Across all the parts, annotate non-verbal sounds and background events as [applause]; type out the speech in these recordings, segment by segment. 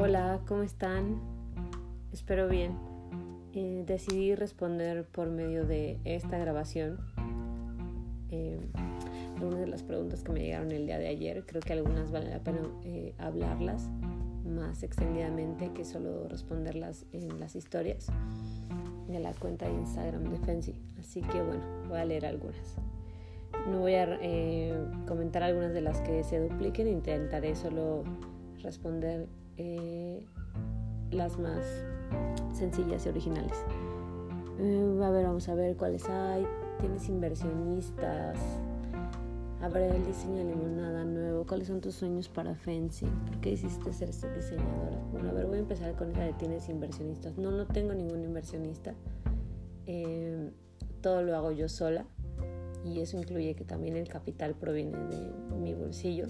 Hola, ¿cómo están? Espero bien. Eh, decidí responder por medio de esta grabación eh, algunas de las preguntas que me llegaron el día de ayer. Creo que algunas vale la pena eh, hablarlas más extendidamente que solo responderlas en las historias de la cuenta de Instagram de Fancy. Así que bueno, voy a leer algunas. No voy a comentar algunas de las que se dupliquen, intentaré solo responder eh, las más sencillas y originales. Eh, a ver, vamos a ver cuáles hay. Tienes inversionistas. Habrá el diseño de limonada nuevo. ¿Cuáles son tus sueños para Fancy? ¿Por qué hiciste ser diseñadora? Bueno, a ver, voy a empezar con esa de tienes inversionistas. No, no tengo ningún inversionista. Eh, todo lo hago yo sola y eso incluye que también el capital proviene de mi bolsillo.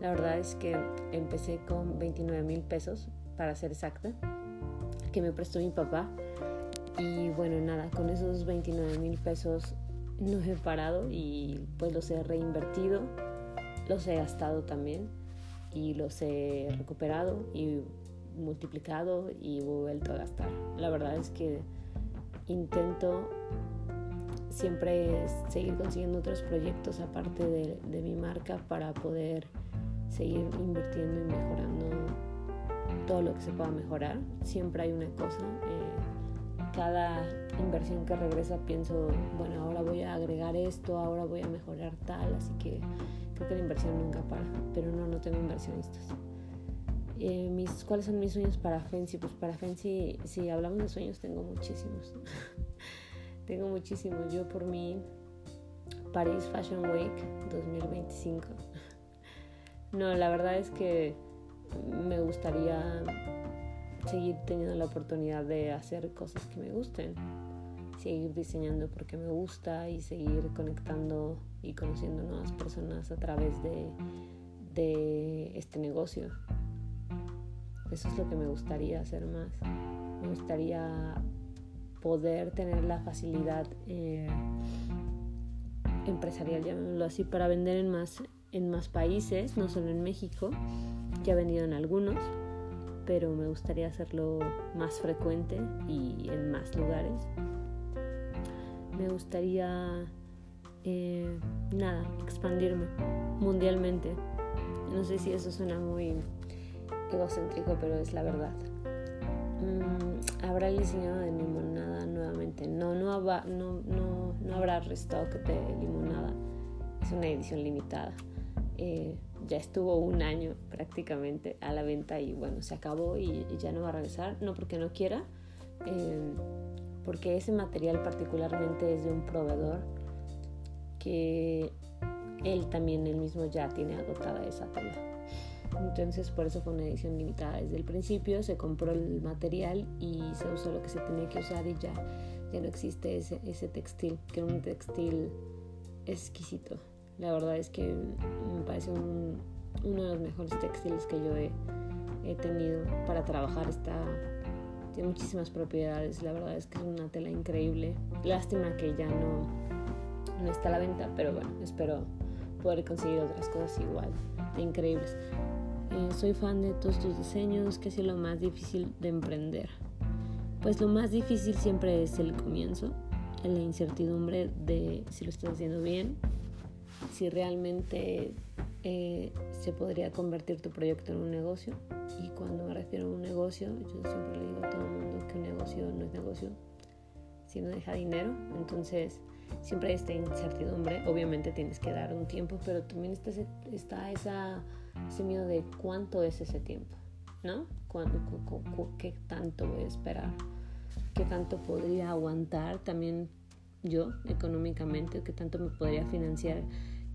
La verdad es que empecé con 29 mil pesos, para ser exacta, que me prestó mi papá. Y bueno, nada, con esos 29 mil pesos no he parado y pues los he reinvertido, los he gastado también y los he recuperado y multiplicado y vuelto a gastar. La verdad es que intento siempre seguir consiguiendo otros proyectos aparte de, de, mi marca para poder seguir invirtiendo y mejorando todo lo que se pueda mejorar. Siempre hay una cosa. Eh, cada inversión que regresa pienso, bueno, ahora voy a agregar esto, ahora voy a mejorar tal, así que creo que la inversión nunca para, pero no, no tengo inversionistas. Eh, mis, ¿Cuáles son mis sueños para Fancy? Pues para Fancy, si hablamos de sueños, tengo muchísimos. [laughs] tengo muchísimos. Yo por mi Paris Fashion Week 2025. No, la verdad es que me gustaría seguir teniendo la oportunidad de hacer cosas que me gusten. Seguir diseñando porque me gusta y seguir conectando y conociendo nuevas personas a través de, de este negocio. Eso es lo que me gustaría hacer más. Me gustaría poder tener la facilidad eh, empresarial, llamémoslo así, para vender en más, en más países, no solo en México. Ya he vendido en algunos, pero me gustaría hacerlo más frecuente y en más lugares. Me gustaría, eh, nada, expandirme mundialmente. No sé si eso suena muy egocéntrico, pero es la verdad. Mm, ¿Habrá el diseñado de limonada nuevamente? No, no, no, no, no habrá restock de limonada. Es una edición limitada. Eh, ya estuvo un año prácticamente a la venta y bueno, se acabó y, y ya no va a regresar. No porque no quiera, eh, porque ese material particularmente es de un proveedor que él también, él mismo ya tiene agotada esa tela. Entonces por eso fue una edición limitada desde el principio, se compró el material y se usó lo que se tenía que usar y ya, ya no existe ese, ese textil, que era un textil exquisito. La verdad es que me parece un, uno de los mejores textiles que yo he, he tenido para trabajar. Está, tiene muchísimas propiedades, la verdad es que es una tela increíble. Lástima que ya no, no está a la venta, pero bueno, espero poder conseguir otras cosas igual de increíbles. Eh, soy fan de todos tus diseños. ¿Qué es lo más difícil de emprender? Pues lo más difícil siempre es el comienzo, la incertidumbre de si lo estás haciendo bien, si realmente eh, se podría convertir tu proyecto en un negocio. Y cuando me refiero a un negocio, yo siempre le digo a todo el mundo que un negocio no es negocio si no deja dinero. Entonces, siempre hay esta incertidumbre. Obviamente tienes que dar un tiempo, pero también está, está esa ese miedo de cuánto es ese tiempo, ¿no? ¿Cuánto, ¿Qué tanto voy a esperar? ¿Qué tanto podría aguantar también yo económicamente? ¿Qué tanto me podría financiar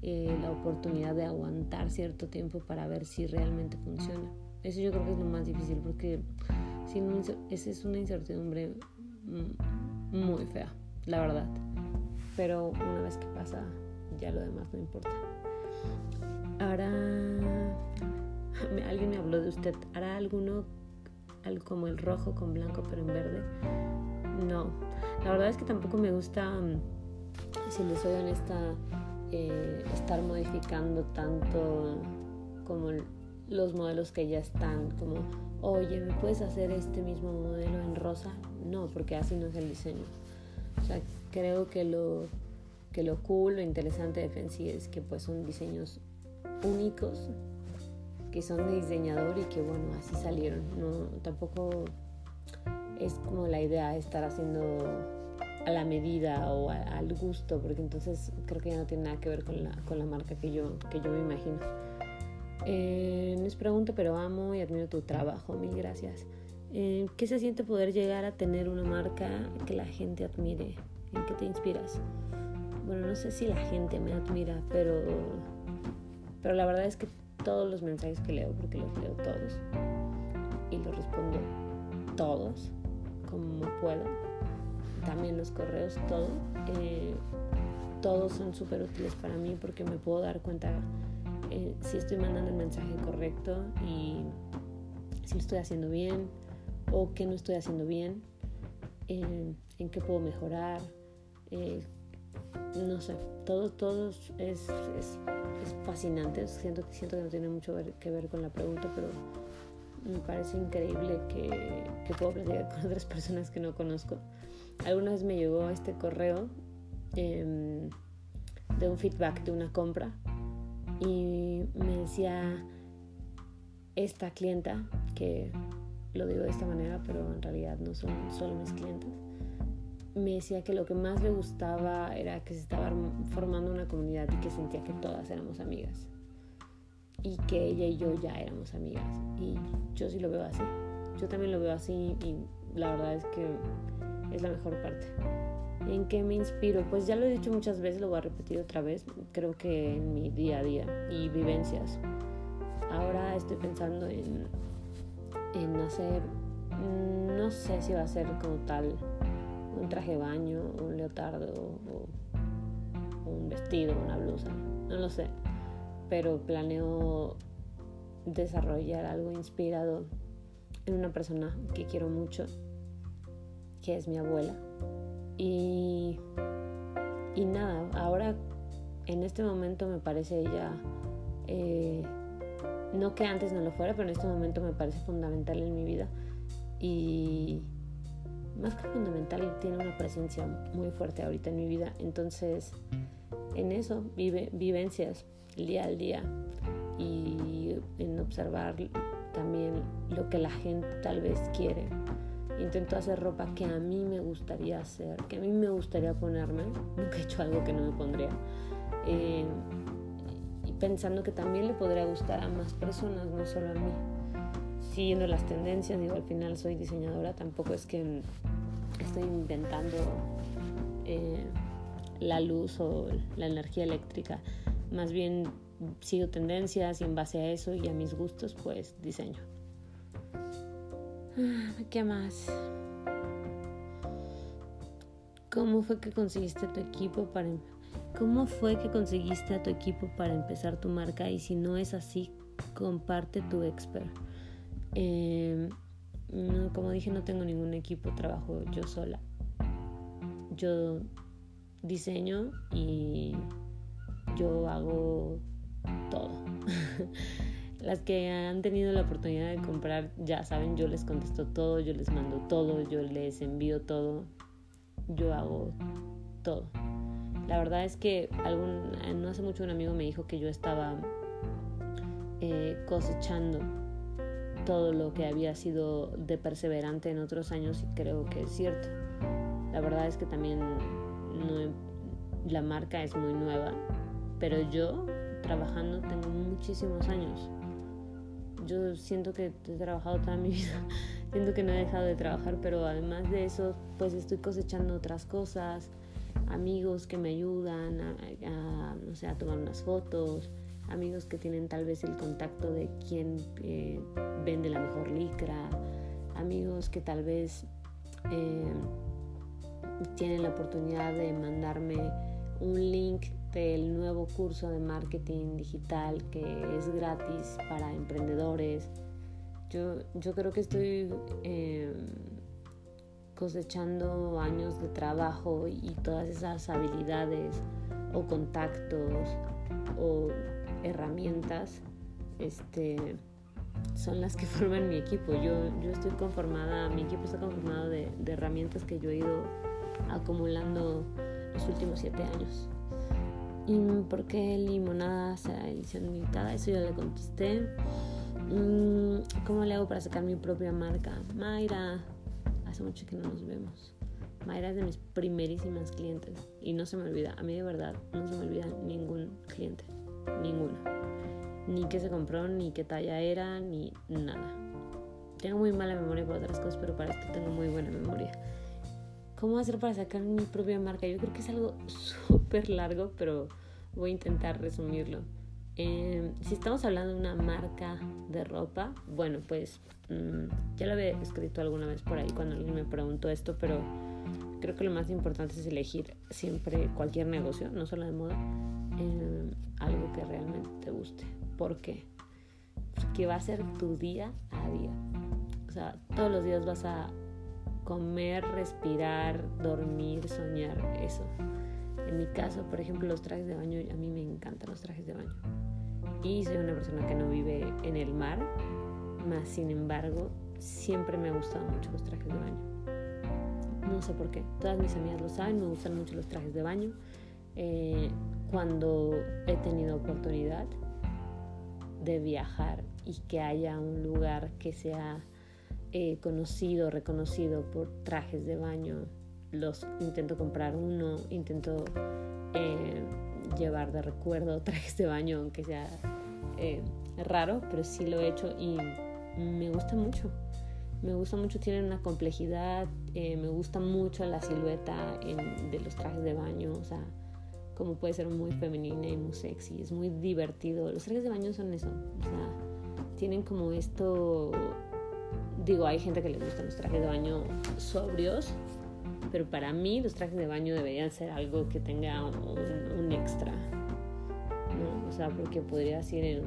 eh, la oportunidad de aguantar cierto tiempo para ver si realmente funciona? Eso yo creo que es lo más difícil porque si no, esa es una incertidumbre muy fea, la verdad. Pero una vez que pasa, ya lo demás no importa. Ahora, [laughs] alguien me habló de usted. ¿Hará alguno como el rojo con blanco pero en verde? No, la verdad es que tampoco me gusta, mm, si les soy honesta, eh, estar modificando tanto como los modelos que ya están, como, oye, ¿me puedes hacer este mismo modelo en rosa? No, porque así no es el diseño. O sea, creo que lo, que lo cool, lo interesante de Fancy es que pues son diseños únicos, que son de diseñador y que bueno, así salieron. No, tampoco es como la idea de estar haciendo a la medida o al gusto, porque entonces creo que ya no tiene nada que ver con la, con la marca que yo, que yo me imagino. Eh, no es pregunta, pero amo y admiro tu trabajo, mil gracias. Eh, ¿Qué se siente poder llegar a tener una marca que la gente admire? ¿En qué te inspiras? Bueno, no sé si la gente me admira, pero, pero la verdad es que todos los mensajes que leo, porque los leo todos y los respondo todos como puedo, también los correos, todo, eh, todos son súper útiles para mí porque me puedo dar cuenta eh, si estoy mandando el mensaje correcto y si lo estoy haciendo bien o qué no estoy haciendo bien, en qué puedo mejorar, eh, no sé, todo, todo es, es, fascinante, siento, siento que no tiene mucho que ver con la pregunta, pero me parece increíble que, que puedo platicar con otras personas que no conozco. Alguna vez me llegó este correo em, de un feedback de una compra y me decía esta clienta, que lo digo de esta manera, pero en realidad no son solo mis clientes, me decía que lo que más le gustaba era que se estaba formando una comunidad y que sentía que todas éramos amigas y que ella y yo ya éramos amigas. Y yo sí lo veo así. Yo también lo veo así y la verdad es que es la mejor parte ¿En qué me inspiro? Pues ya lo he dicho muchas veces, lo voy a repetir otra vez, creo que en mi día a día y vivencias. Ahora estoy pensando en, en hacer, mm, no sé si va a ser como tal un traje de baño, un leotardo un vestido, una blusa, no lo sé, pero planeo desarrollar algo inspirado en una persona que quiero mucho, que es mi abuela y, y nada, ahora en este momento me parece ella, eh, no que antes no lo fuera, pero en este momento me parece fundamental en mi vida. Y más que fundamental, tiene una presencia muy fuerte ahorita en mi vida. Entonces, en eso, vive, vivencias, día al día. Y en observar también lo que la gente tal vez quiere intento hacer ropa que a mí me gustaría hacer, que a mí me gustaría ponerme. Nunca he hecho algo que no me pondría. Eh, y pensando que también le podría gustar a más personas, no solo a mí. Siguiendo las tendencias, digo, al final soy diseñadora, tampoco es que estoy inventando eh, la luz o la energía eléctrica. Más bien sigo tendencias y en base a eso y a mis gustos, pues diseño. Ah, ¿Qué más? ¿Cómo fue que conseguiste tu equipo para em-, ¿Cómo fue que conseguiste a tu equipo para empezar tu marca? Y si no es así, comparte tu expert. Em, como dije, no tengo ningún equipo, trabajo yo sola. Yo diseño y yo hago todo. [laughs] Las que han tenido la oportunidad de comprar, ya saben, yo les contesto todo, yo les mando todo, yo les envío todo, yo hago todo. La verdad es que algún, no hace mucho un amigo me dijo que yo estaba eh, cosechando todo lo que había sido de perseverante en otros años y creo que es cierto. La verdad es que también no, la marca es muy nueva, pero yo trabajando tengo muchísimos años yo siento que he trabajado toda mi [laughs] vida, siento que no he dejado de trabajar, pero además de eso, pues estoy cosechando otras cosas, amigos que me ayudan a, no sé, a tomar unas fotos, amigos que tienen tal vez el contacto de quién eh, vende la mejor licra, amigos que tal vez eh, tienen la oportunidad de mandarme un link del nuevo curso de marketing digital que es gratis para emprendedores. Yo, yo creo que estoy em, cosechando años de trabajo y todas esas habilidades o contactos o herramientas este, son las que [laughs] forman mi equipo. Yo, yo estoy conformada, mi equipo está conformado de, de herramientas que yo he ido acumulando los últimos siete años. ¿Y por qué limonada será edición limitada? Eso ya le contesté. Mm, ¿Cómo le hago para sacar mi propia marca? Mayra, hace mucho que no nos vemos. Mayra es de mis primerísimas clientes y no se me olvida, a mí de verdad no se me olvida ningún cliente, ninguno. Ni qué se compró, ni qué talla era, ni nada. Tengo muy mala memoria para otras cosas, pero para esto tengo muy buena memoria. ¿Cómo hacer para sacar mi propia marca? Yo creo que es algo [laughs] súper largo, pero voy a intentar resumirlo. Em, si estamos hablando de una marca de ropa, bueno, pues mm, ya lo había escrito alguna vez por ahí cuando alguien me preguntó esto, pero creo que lo más importante es elegir siempre cualquier negocio, no solo de moda, em, algo que realmente te guste. ¿Por qué? Porque va a ser tu día a día. O sea, todos los días vas a comer, respirar, dormir, soñar, eso. En mi caso, por ejemplo, los trajes de baño, a mí me encantan los trajes de baño. Y soy una persona que no vive en el mar, más sin embargo, siempre me han gustado mucho los trajes de baño. No sé por qué, todas mis amigas lo saben, me gustan mucho los trajes de baño. Eh, cuando he tenido oportunidad de viajar y que haya un lugar que sea eh, conocido, reconocido por trajes de baño, los intento comprar uno, intento eh, llevar de recuerdo trajes de baño, aunque sea eh, raro, pero sí lo he hecho y me gusta mucho. Me gusta mucho, tienen una complejidad, me gusta mucho la silueta de los trajes de baño, o sea, como puede ser muy femenina y muy sexy, es muy divertido. Los trajes de baño son eso, o sea, tienen como esto Digo, hay gente que les gustan los trajes de baño sobrios, pero para mí los trajes de baño deberían ser algo que tenga un, extra. ¿no? O sea, porque podrías ir en,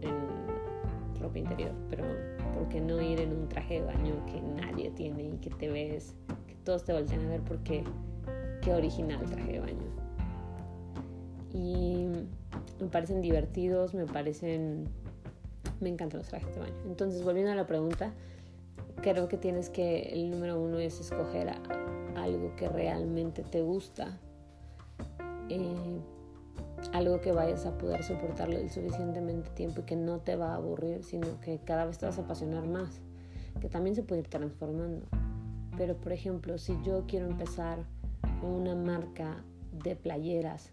en ropa interior, pero ¿por qué no ir en un traje de baño que nadie tiene y que te ves, que todos te voltean a ver porque qué original traje de baño? Y me parecen divertidos, me parecen... Me encantan los trajes de baño. Entonces, volviendo a la pregunta, creo que tienes que, el número uno es escoger algo que realmente te gusta, eh, algo que vayas a poder soportarlo el suficientemente tiempo y que no te va a aburrir, sino que cada vez te vas a apasionar más, que también se puede ir transformando. Pero por ejemplo, si yo quiero empezar una marca de playeras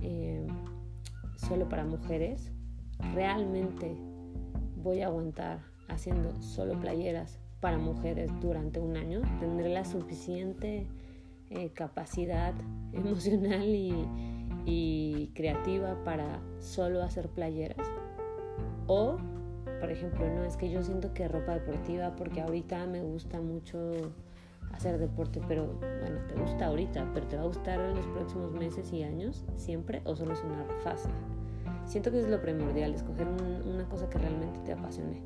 eh, solo para mujeres, realmente voy a aguantar haciendo solo playeras para mujeres durante un año, tendré la suficiente eh, capacidad [laughs] emocional y, y creativa para solo hacer playeras. O, por ejemplo, no es que yo siento que ropa deportiva, porque ahorita me gusta mucho hacer deporte, pero bueno, te gusta ahorita, pero te va a gustar en los próximos meses y años siempre o solo es una fase. Siento que es lo primordial, escoger una cosa que realmente te apasione.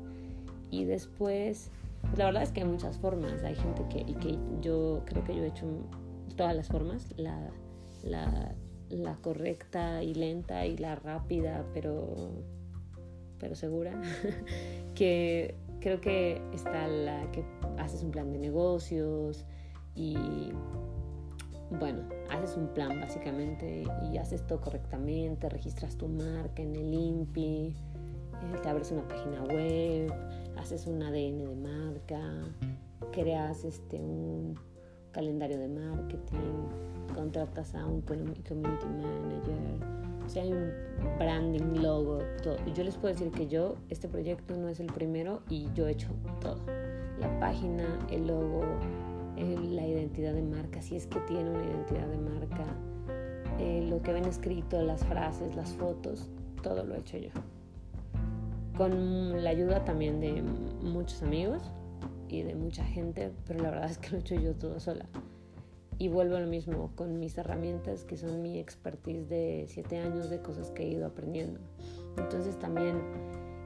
Y después, la verdad es que hay muchas formas. Hay gente que, y que yo creo que yo he hecho todas las formas, la, la, correcta y lenta y la rápida, pero, pero segura. [laughs] que creo que está la que haces un plan de negocios y bueno, haces un plan básicamente y haces todo correctamente, registras tu marca en el INPI, eh, te abres una página web, haces un ADN de marca, creas este, un calendario de marketing, contratas a un community manager, o sea, hay un branding, logo, todo. Yo les puedo decir que yo, este proyecto no es el primero y yo he hecho todo. La página, el logo, la identidad de marca, si es que tiene una identidad de marca, eh, lo que ven escrito, las frases, las fotos, todo lo he hecho yo con la ayuda también de muchos amigos y de mucha gente, pero la verdad es que lo he hecho yo todo sola. Y vuelvo a lo mismo con mis herramientas, que son mi expertise de siete años de cosas que he ido aprendiendo. Entonces también,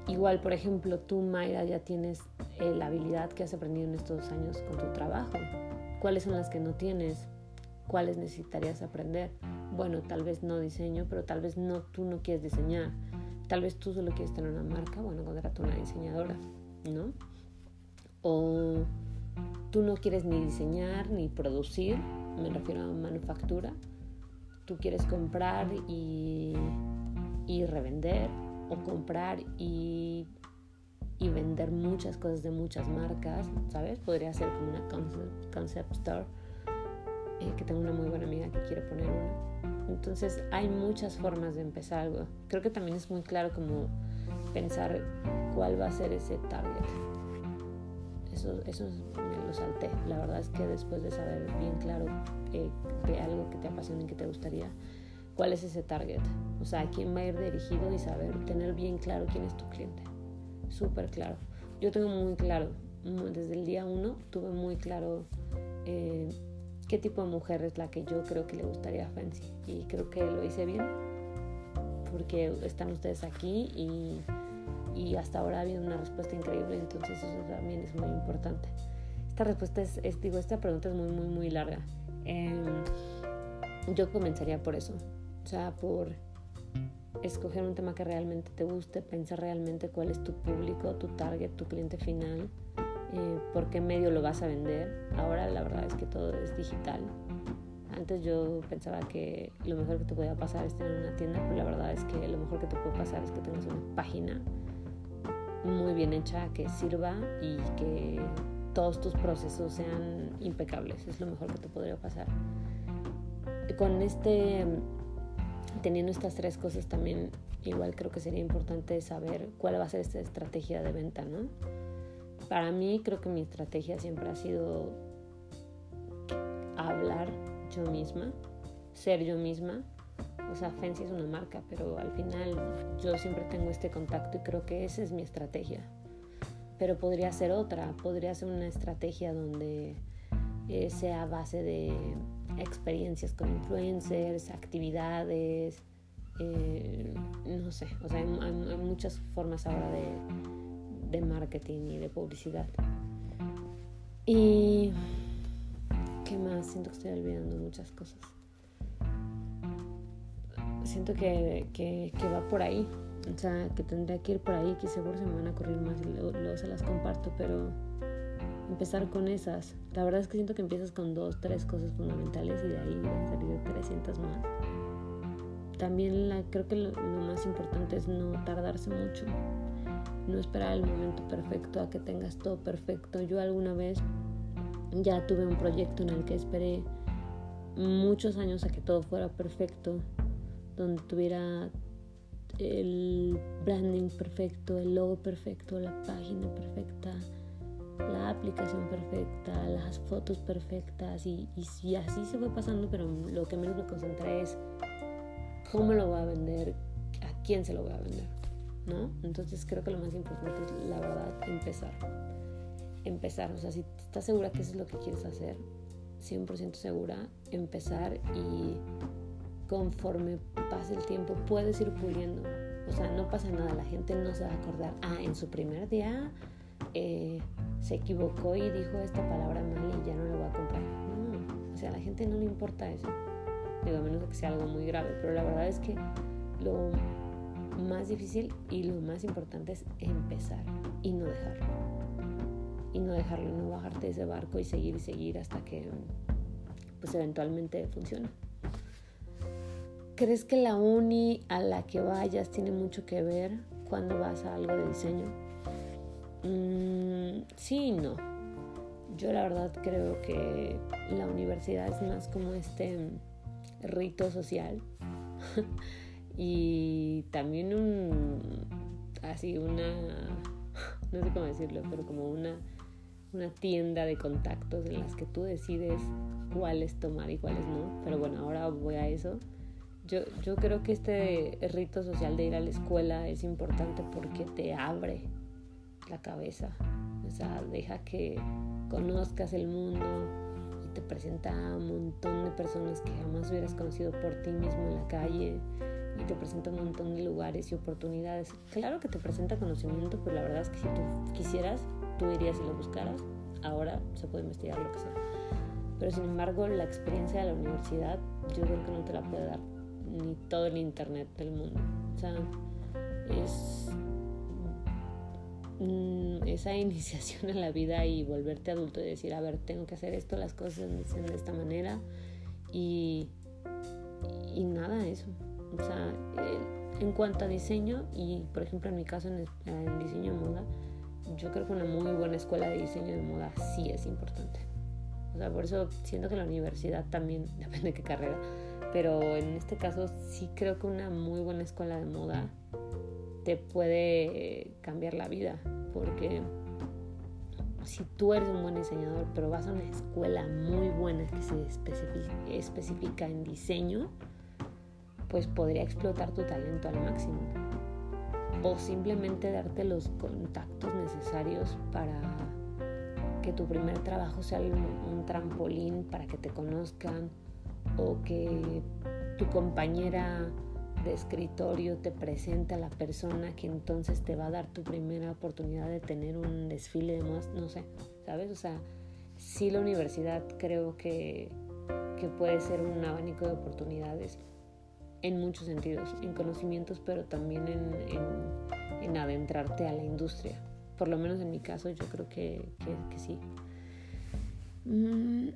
igual, por ejemplo, tú, Mayra, ya tienes eh, la habilidad que has aprendido en estos años con tu trabajo. ¿Cuáles son las que no tienes? ¿Cuáles necesitarías aprender? Bueno, tal vez no diseño, pero tal vez no, tú no quieres diseñar tal vez tú solo quieres tener una marca, bueno, contrata una diseñadora, ¿no? O tú no quieres ni diseñar ni producir, me refiero a manufactura, tú quieres comprar y, y revender o comprar y, y, vender muchas cosas de muchas marcas, ¿sabes? Podría ser como una concept, store, eh, que tengo una muy buena amiga que quiere poner una. Entonces hay muchas formas de empezar algo. Creo que también es muy claro como pensar cuál va a ser ese target. Eso, eso me lo salté. La verdad es que después de saber bien claro eh, algo que te apasiona y que te gustaría, cuál es ese target. O sea, a quién va a ir dirigido y saber, tener bien claro quién es tu cliente. Súper claro. Yo tengo muy claro, desde el día uno tuve muy claro eh, qué tipo de mujer es la que yo creo que le gustaría a Fancy. Y creo que lo hice bien, porque están ustedes aquí y, y hasta ahora ha habido una respuesta increíble, entonces eso también es muy importante. Esta respuesta es, digo, esta pregunta es muy, muy, muy larga. Em, yo comenzaría por eso, o sea, por escoger un tema que realmente te guste, pensar realmente cuál es tu público, tu target, tu cliente final, eh, por qué medio lo vas a vender. Ahora la verdad es que todo es digital. Antes yo pensaba que lo mejor que te podía pasar es tener una tienda, pero la verdad es que lo mejor que te puede pasar es que tengas una página muy bien hecha, que sirva y que todos tus procesos sean impecables. Es lo mejor que te podría pasar con este, teniendo estas tres cosas también, igual creo que sería importante saber cuál va a ser esta estrategia de venta, ¿no? Para mí creo que mi estrategia siempre ha sido hablar yo misma, ser yo misma. O sea, Fancy es una marca, pero al final yo siempre tengo este contacto y creo que esa es mi estrategia. Pero podría ser otra, podría ser una estrategia donde eh, sea base de experiencias con influencers, actividades, eh, no sé, o sea, hay, muchas formas ahora de, de, marketing y de publicidad. Y, ¿qué más? Siento que estoy olvidando muchas cosas. Siento que, que, que va por ahí, o sea, que tendría que ir por ahí, que seguro se me van a correr más y luego se las comparto, pero empezar con esas. La verdad es que siento que empiezas con dos, tres cosas fundamentales y de ahí van a salir 300 más. También la, creo que lo, más importante es no tardarse mucho, no esperar el momento perfecto a que tengas todo perfecto. Yo alguna vez ya tuve un proyecto en el que esperé muchos años a que todo fuera perfecto, donde tuviera el branding perfecto, el logo perfecto, la página perfecta, la aplicación perfecta, las fotos perfectas y, así se fue pasando, pero lo que menos me concentré es cómo lo voy a vender, a quién se lo voy a vender, ¿no? Entonces creo que lo más importante es, la verdad, empezar. Empezar, o sea, si estás segura que eso es lo que quieres hacer, 100% segura, empezar y conforme pase el tiempo puedes ir puliendo. O sea, no pasa nada, la gente no se va a acordar, ah, en su primer día eh, se equivocó y dijo esta palabra mal y ya no lo voy a comprar. No, o sea, a la gente no le importa eso. Digo, a menos que sea algo muy grave, pero la verdad es que lo más difícil y lo más importante es empezar y no dejarlo. Y no dejarlo, no bajarte de ese barco y seguir y seguir hasta que pues eventualmente funcione. ¿Crees que la uni a la que vayas tiene mucho que ver cuando vas a algo de diseño? Mm, sí no. Yo la verdad creo que la universidad es más como este rito social [laughs] y también un así una [laughs] no sé cómo decirlo pero como una una tienda de contactos en las que tú decides cuáles tomar y cuáles no. Pero bueno ahora voy a eso. Yo, yo creo que este rito social de ir a la escuela es importante porque te abre la cabeza. O sea, deja que conozcas el mundo y te presenta a un montón de personas que jamás hubieras conocido por ti mismo en la calle y te presenta un montón de lugares y oportunidades. Claro que te presenta conocimiento, pero la verdad es que si tú quisieras, tú irías y lo buscaras. Ahora se puede investigar lo que sea. Pero sin embargo, la experiencia de la universidad yo creo que no te la puede dar ni todo el internet del mundo. O sea, es mm, esa [laughs] iniciación a la vida y volverte adulto y decir, a ver, tengo que hacer esto, las cosas se de esta manera y, y nada, eso. O sea, en cuanto a diseño y por ejemplo en mi caso en, en diseño de moda, yo creo que una muy buena escuela de diseño de moda sí es importante. O sea, por eso siento que la universidad también, [laughs] depende de qué carrera, pero en este caso sí creo que una muy buena escuela de moda te puede cambiar la vida, porque si tú eres un buen diseñador, pero vas a una escuela muy buena que se especifica en diseño, pues podría explotar tu talento al máximo. O simplemente darte los contactos necesarios para que tu primer trabajo sea un, trampolín para que te conozcan o que tu compañera de escritorio te presente a la persona que entonces te va a dar tu primera oportunidad de tener un desfile de modas, no sé, ¿sabes? O sea, sí la universidad creo que, que puede ser un abanico de oportunidades en muchos sentidos, en conocimientos, pero también en, en adentrarte a la industria por lo menos en mi caso yo creo que, que, sí. Mm.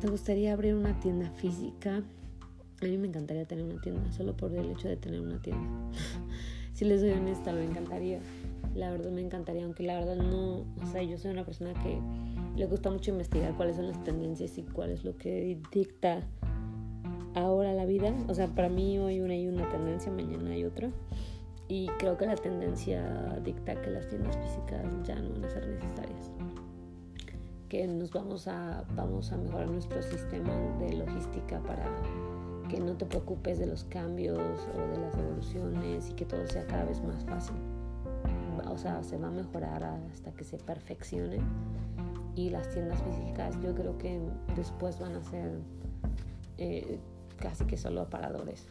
¿Te gustaría abrir una tienda física? A mí me encantaría tener una tienda, solo por el hecho de tener una tienda. [laughs] si les soy honesta, me encantaría. La verdad me encantaría, aunque la verdad no, o sea, yo soy una persona que le gusta mucho investigar cuáles son las tendencias y cuál es lo que dicta ahora la vida. O sea, para mí hoy una hay una tendencia, mañana hay otra. Y creo que la tendencia dicta que las tiendas físicas ya no van a ser necesarias. Que nos vamos a, vamos a mejorar nuestro sistema de logística para que no te preocupes de los cambios o de las evoluciones y que todo sea cada vez más fácil. O sea, se va a mejorar hasta que se perfeccione. Y las tiendas físicas yo creo que después van a ser eh, casi que solo aparadores,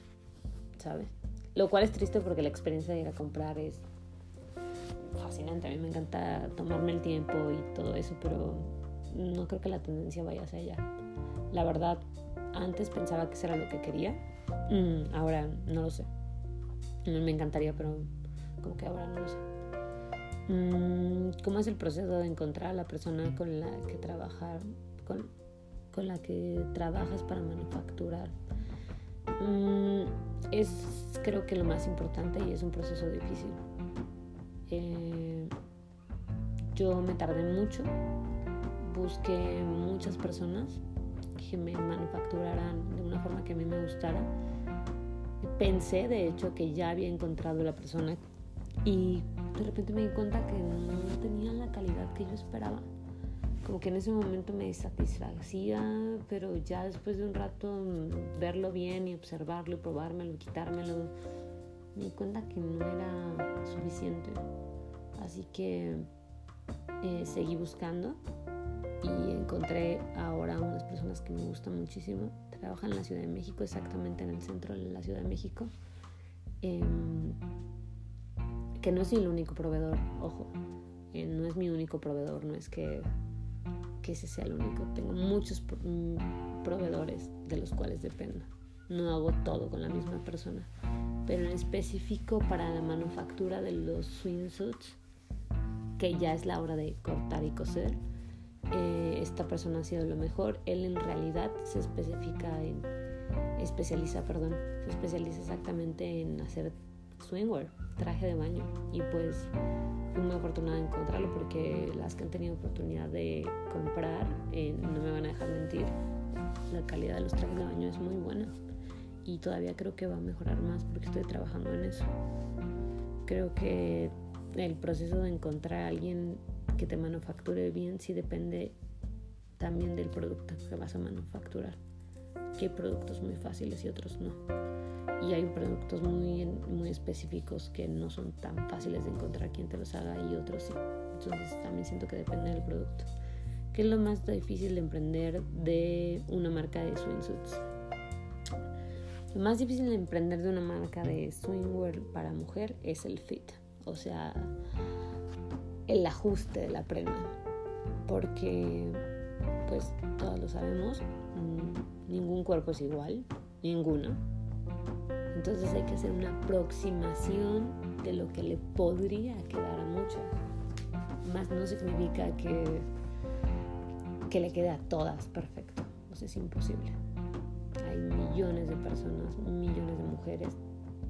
¿sabes? Lo cual es triste porque la experiencia de ir a comprar es fascinante. A mí me encanta tomarme el tiempo y todo eso, pero no creo que la tendencia vaya hacia allá. La verdad, antes pensaba que eso era lo que quería. Mm, ahora no lo sé. Me encantaría, pero como que ahora no lo sé. Mm, ¿Cómo es el proceso de encontrar a la persona con la que trabajar, con, con la que trabajas para manufacturar? Mm, es creo que lo más importante y es un proceso difícil. Eh, yo me tardé mucho, busqué muchas personas que me manufacturaran de una forma que a mí me gustara. Pensé de hecho que ya había encontrado la persona y de repente me di cuenta que no tenían la calidad que yo esperaba como que en ese momento me satisfacía, pero ya después de un rato mm, verlo bien y observarlo y probármelo y quitármelo, me di cuenta que no era suficiente. Así que eh, seguí buscando y encontré ahora unas personas que me gustan muchísimo. Trabajan en la Ciudad de México, exactamente en el centro de la Ciudad de México. Em, que no es el único proveedor, ojo, eh, no es mi único proveedor, no es que ese sea el único. Tengo muchos mm, proveedores de los cuales dependo. No hago todo con la misma persona. Pero en específico para la manufactura de los swimsuits, que ya es la hora de cortar y coser, eh, esta persona ha sido lo mejor. Él en realidad se especifica en, especializa, perdón, se especializa exactamente en hacer swimwear, traje de baño. Y pues fui muy afortunada de encontrarlo porque las que han tenido oportunidad de comprar eh, no me van a dejar mentir. La calidad de los trajes de baño es muy buena y todavía creo que va a mejorar más porque estoy trabajando en eso. Creo que el proceso de encontrar a alguien que te manufacture bien sí depende también del producto que vas a manufacturar. Que hay productos muy fáciles y otros no y hay productos muy, muy específicos que no son tan fáciles de encontrar quien te los haga y otros sí. Entonces también siento que depende del producto. ¿Qué es lo más difícil de emprender de una marca de swimsuits? Lo más difícil de emprender de una marca de swimwear para mujer es el fit, o sea, el ajuste de la prenda. Porque, pues todos lo sabemos, ningún cuerpo es igual, ninguno Entonces hay que hacer una aproximación de lo que le podría quedar a muchas. Más no significa que, que le quede a todas perfecto. Pues es imposible. Hay millones de personas, millones de mujeres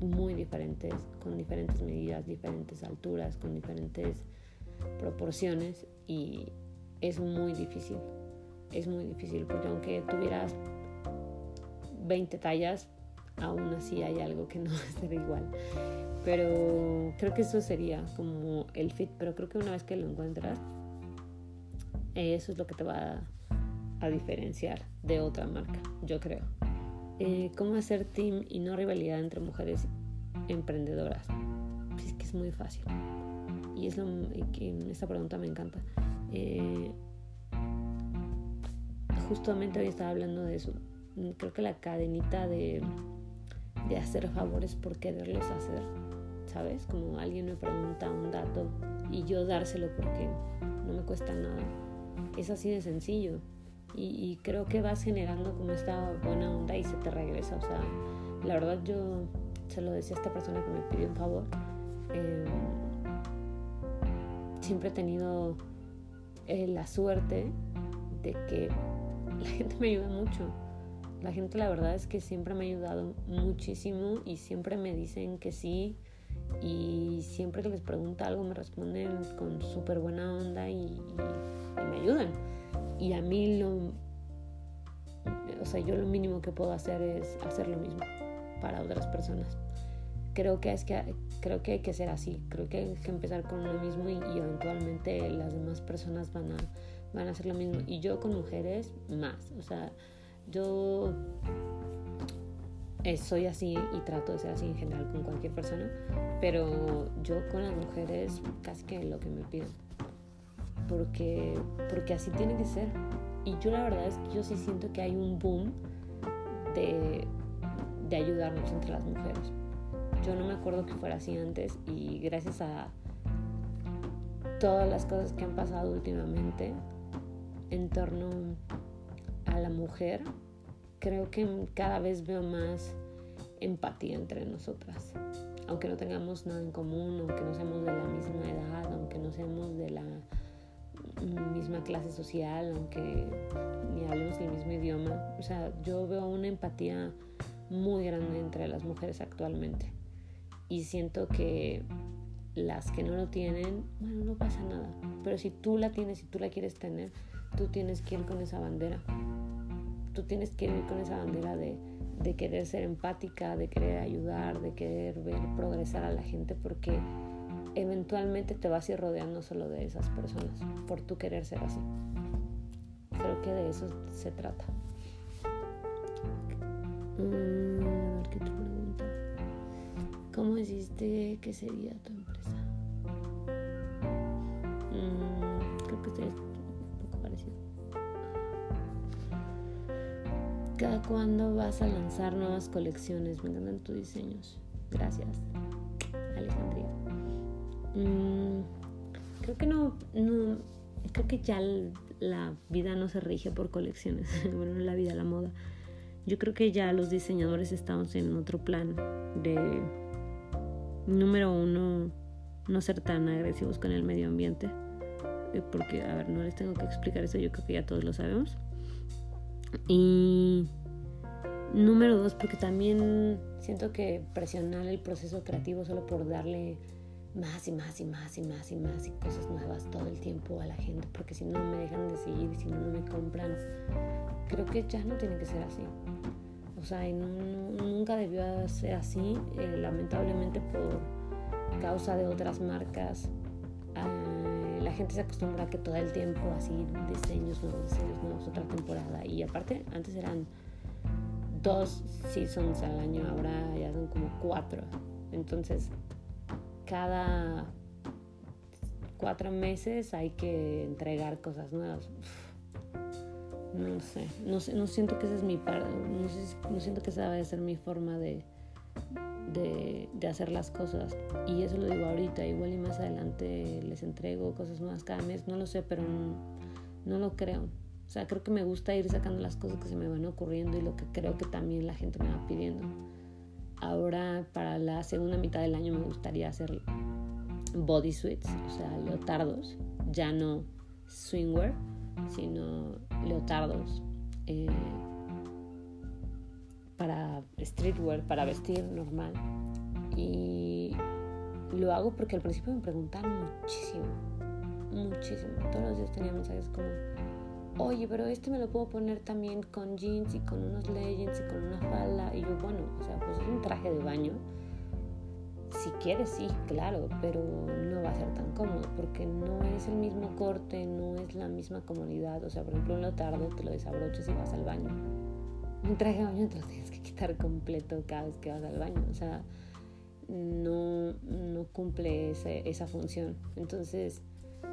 muy diferentes, con diferentes medidas, diferentes alturas, con diferentes proporciones y es muy difícil. Es muy difícil porque aunque tuvieras 20 tallas, aún así hay algo que no va a ser igual. Pero creo que eso sería como el fit, pero creo que una vez que lo encuentras, eso es lo que te va a, diferenciar de otra marca, yo creo. Eh, ¿Cómo hacer team y no rivalidad entre mujeres emprendedoras? Es que es muy fácil. Y es lo que esta pregunta me encanta. Eh, justamente hoy estaba hablando de eso. Creo que la cadenita de de hacer favores por quererlos hacer, ¿sabes? Como alguien me pregunta un dato y yo dárselo porque no me cuesta nada. Es así de sencillo. Y, creo que vas generando como esta buena onda y se te regresa. O sea, la verdad yo se lo decía a esta persona que me pidió un favor. Em, siempre he tenido eh, la suerte de que la gente me ayuda mucho la gente la verdad es que siempre me ha ayudado muchísimo y siempre me dicen que sí y siempre que les pregunta algo me responden con súper buena onda y, me ayudan. Y a mí lo, o sea, yo lo mínimo que puedo hacer es hacer lo mismo para otras personas. Creo que, es que, creo que hay que ser así, creo que hay que empezar con uno mismo y, y eventualmente las demás personas van a, van a hacer lo mismo. Y yo con mujeres más, o sea, yo eh, soy así y trato de ser así en general con cualquier persona, pero yo con las mujeres casi que lo que me piden. Porque, porque así tiene que ser. Y yo la verdad es que yo sí siento que hay un boom de, de ayudarnos entre las mujeres. Yo no me acuerdo que fuera así antes y gracias a todas las cosas que han pasado últimamente en torno a la mujer, creo que cada vez veo más empatía entre nosotras. Aunque no tengamos nada en común, aunque no seamos de la misma edad, aunque no seamos de la misma clase social, aunque ni hablemos el mismo idioma. O sea, yo veo una empatía muy grande entre las mujeres actualmente. Y siento que las que no lo tienen, bueno, no pasa nada. Pero si tú la tienes y tú la quieres tener, tú tienes que ir con esa bandera tú tienes que ir con esa bandera de, de querer ser empática, de querer ayudar, de querer ver progresar a la gente, porque eventualmente te vas a ir rodeando solo de esas personas, por tu querer ser así. Creo que de eso se trata. Mm, ¿Qué otra pregunta? ¿Cómo hiciste que sería tu empresa? Mm, creo que es cuándo vas a lanzar nuevas colecciones. Me encantan tus diseños. Gracias, Alejandría. Mm, creo que no, no, creo que ya la vida no se rige por colecciones. [laughs] bueno, la vida, la moda. Yo creo que ya los diseñadores estamos en otro plan de, número uno, no ser tan agresivos con el medio ambiente. Eh, porque, a ver, no les tengo que explicar eso, yo creo que ya todos lo sabemos. Y número dos, porque también siento que presionar el proceso creativo solo por darle más y más y más y más y más y cosas nuevas todo el tiempo a la gente, porque si no me dejan de seguir, si no, me compran, creo que ya no tiene que ser así. O sea, nunca debió ser así, eh, lamentablemente por causa de otras marcas. Eh, la gente se acostumbra a que todo el tiempo así diseños nuevos, diseños nuevos, otra temporada. Y aparte, antes eran dos seasons al año, ahora ya son como cuatro. Entonces, cada cuatro meses hay que entregar cosas nuevas. No sé, no, sé, no siento que esa es mi no, no siento que esa debe ser mi forma de, de, de, hacer las cosas. Y eso lo digo ahorita, igual y más adelante les entrego cosas nuevas cada mes, no lo sé, pero no lo creo. O sea, creo que me gusta ir sacando las cosas que se me van ocurriendo y lo que creo que también la gente me va pidiendo. ahora para la segunda mitad del año me gustaría hacer bodysuits, o sea, leotardos, ya no swingwear, sino leotardos eh, para streetwear, para vestir normal. Y lo hago porque al principio me preguntaban muchísimo, muchísimo. Todos los días tenía mensajes como, oye, pero este me lo puedo poner también con jeans y con unos leggings y con una falda. Y yo, bueno, o sea, pues es un traje de baño. Si quieres, sí, claro, pero no va a ser tan cómodo porque no es el mismo corte, no es la misma comodidad. O sea, por ejemplo, un lotardo te lo desabrochas y vas al baño. Un traje de baño te lo tienes que quitar completo cada vez que vas al baño. O sea, no, no cumple esa función. Entonces,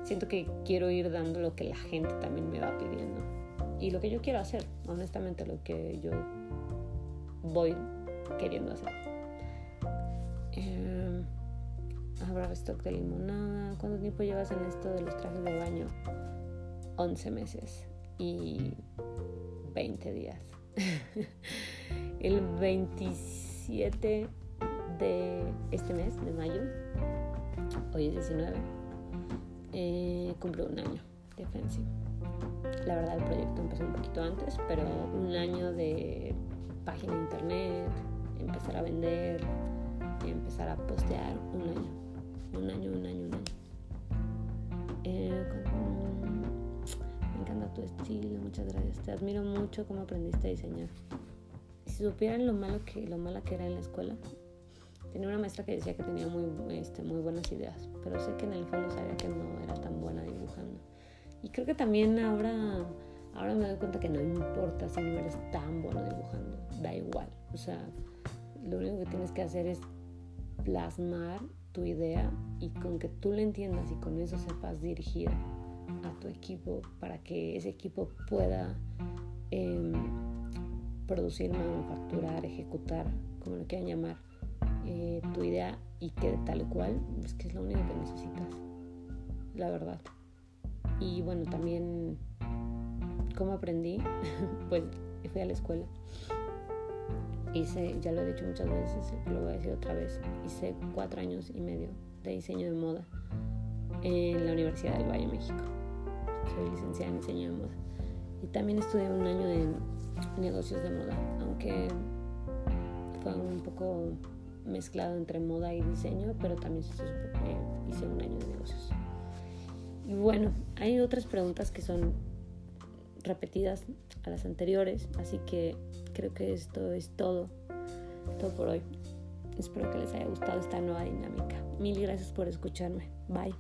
siento que quiero ir dando lo que la gente también me va pidiendo. Y lo que yo quiero hacer, honestamente, lo que yo voy queriendo hacer. Eh, habrá stock de limonada. ¿Cuánto tiempo llevas en esto de los trajes de baño? 11 meses y 20 días. [laughs] El 27 de este mes, de mayo, hoy es 19, eh, un año de fencing. La verdad el proyecto empezó un poquito antes, pero un año de página de internet, empezar a vender, empezar a postear, un año, un año, un año, un año. Eh, encanta tu estilo, muchas gracias. Te admiro mucho cómo aprendiste a diseñar. Si supieran lo malo que lo mala que era en la escuela, Tenía una maestra que decía que tenía muy, este, muy buenas ideas, pero sé que en el fondo sabía que no era tan buena dibujando. Y creo que también ahora, ahora me doy cuenta que no importa si no eres tan bueno dibujando, da igual. O sea, lo único que tienes que hacer es plasmar tu idea y con que tú la entiendas y con eso sepas dirigir a tu equipo para que ese equipo pueda eh, producir, manufacturar, ejecutar, como lo quieran llamar, eh, tu idea y que tal cual, es que es lo único que necesitas, la verdad. Y bueno, también, ¿cómo aprendí? [laughs] pues fui a la escuela. Hice, ya lo he dicho muchas veces, lo voy a decir otra vez, hice cuatro años y medio de diseño de moda en la Universidad del Valle, México. Soy licenciada en diseño de moda. Y también estudié un año de negocios de moda, aunque fue un poco mezclado entre moda y diseño, pero también hice un año de negocios. Y bueno, hay otras preguntas que son repetidas a las anteriores, así que creo que esto es todo, todo por hoy. Espero que les haya gustado esta nueva dinámica. Mil gracias por escucharme. Bye.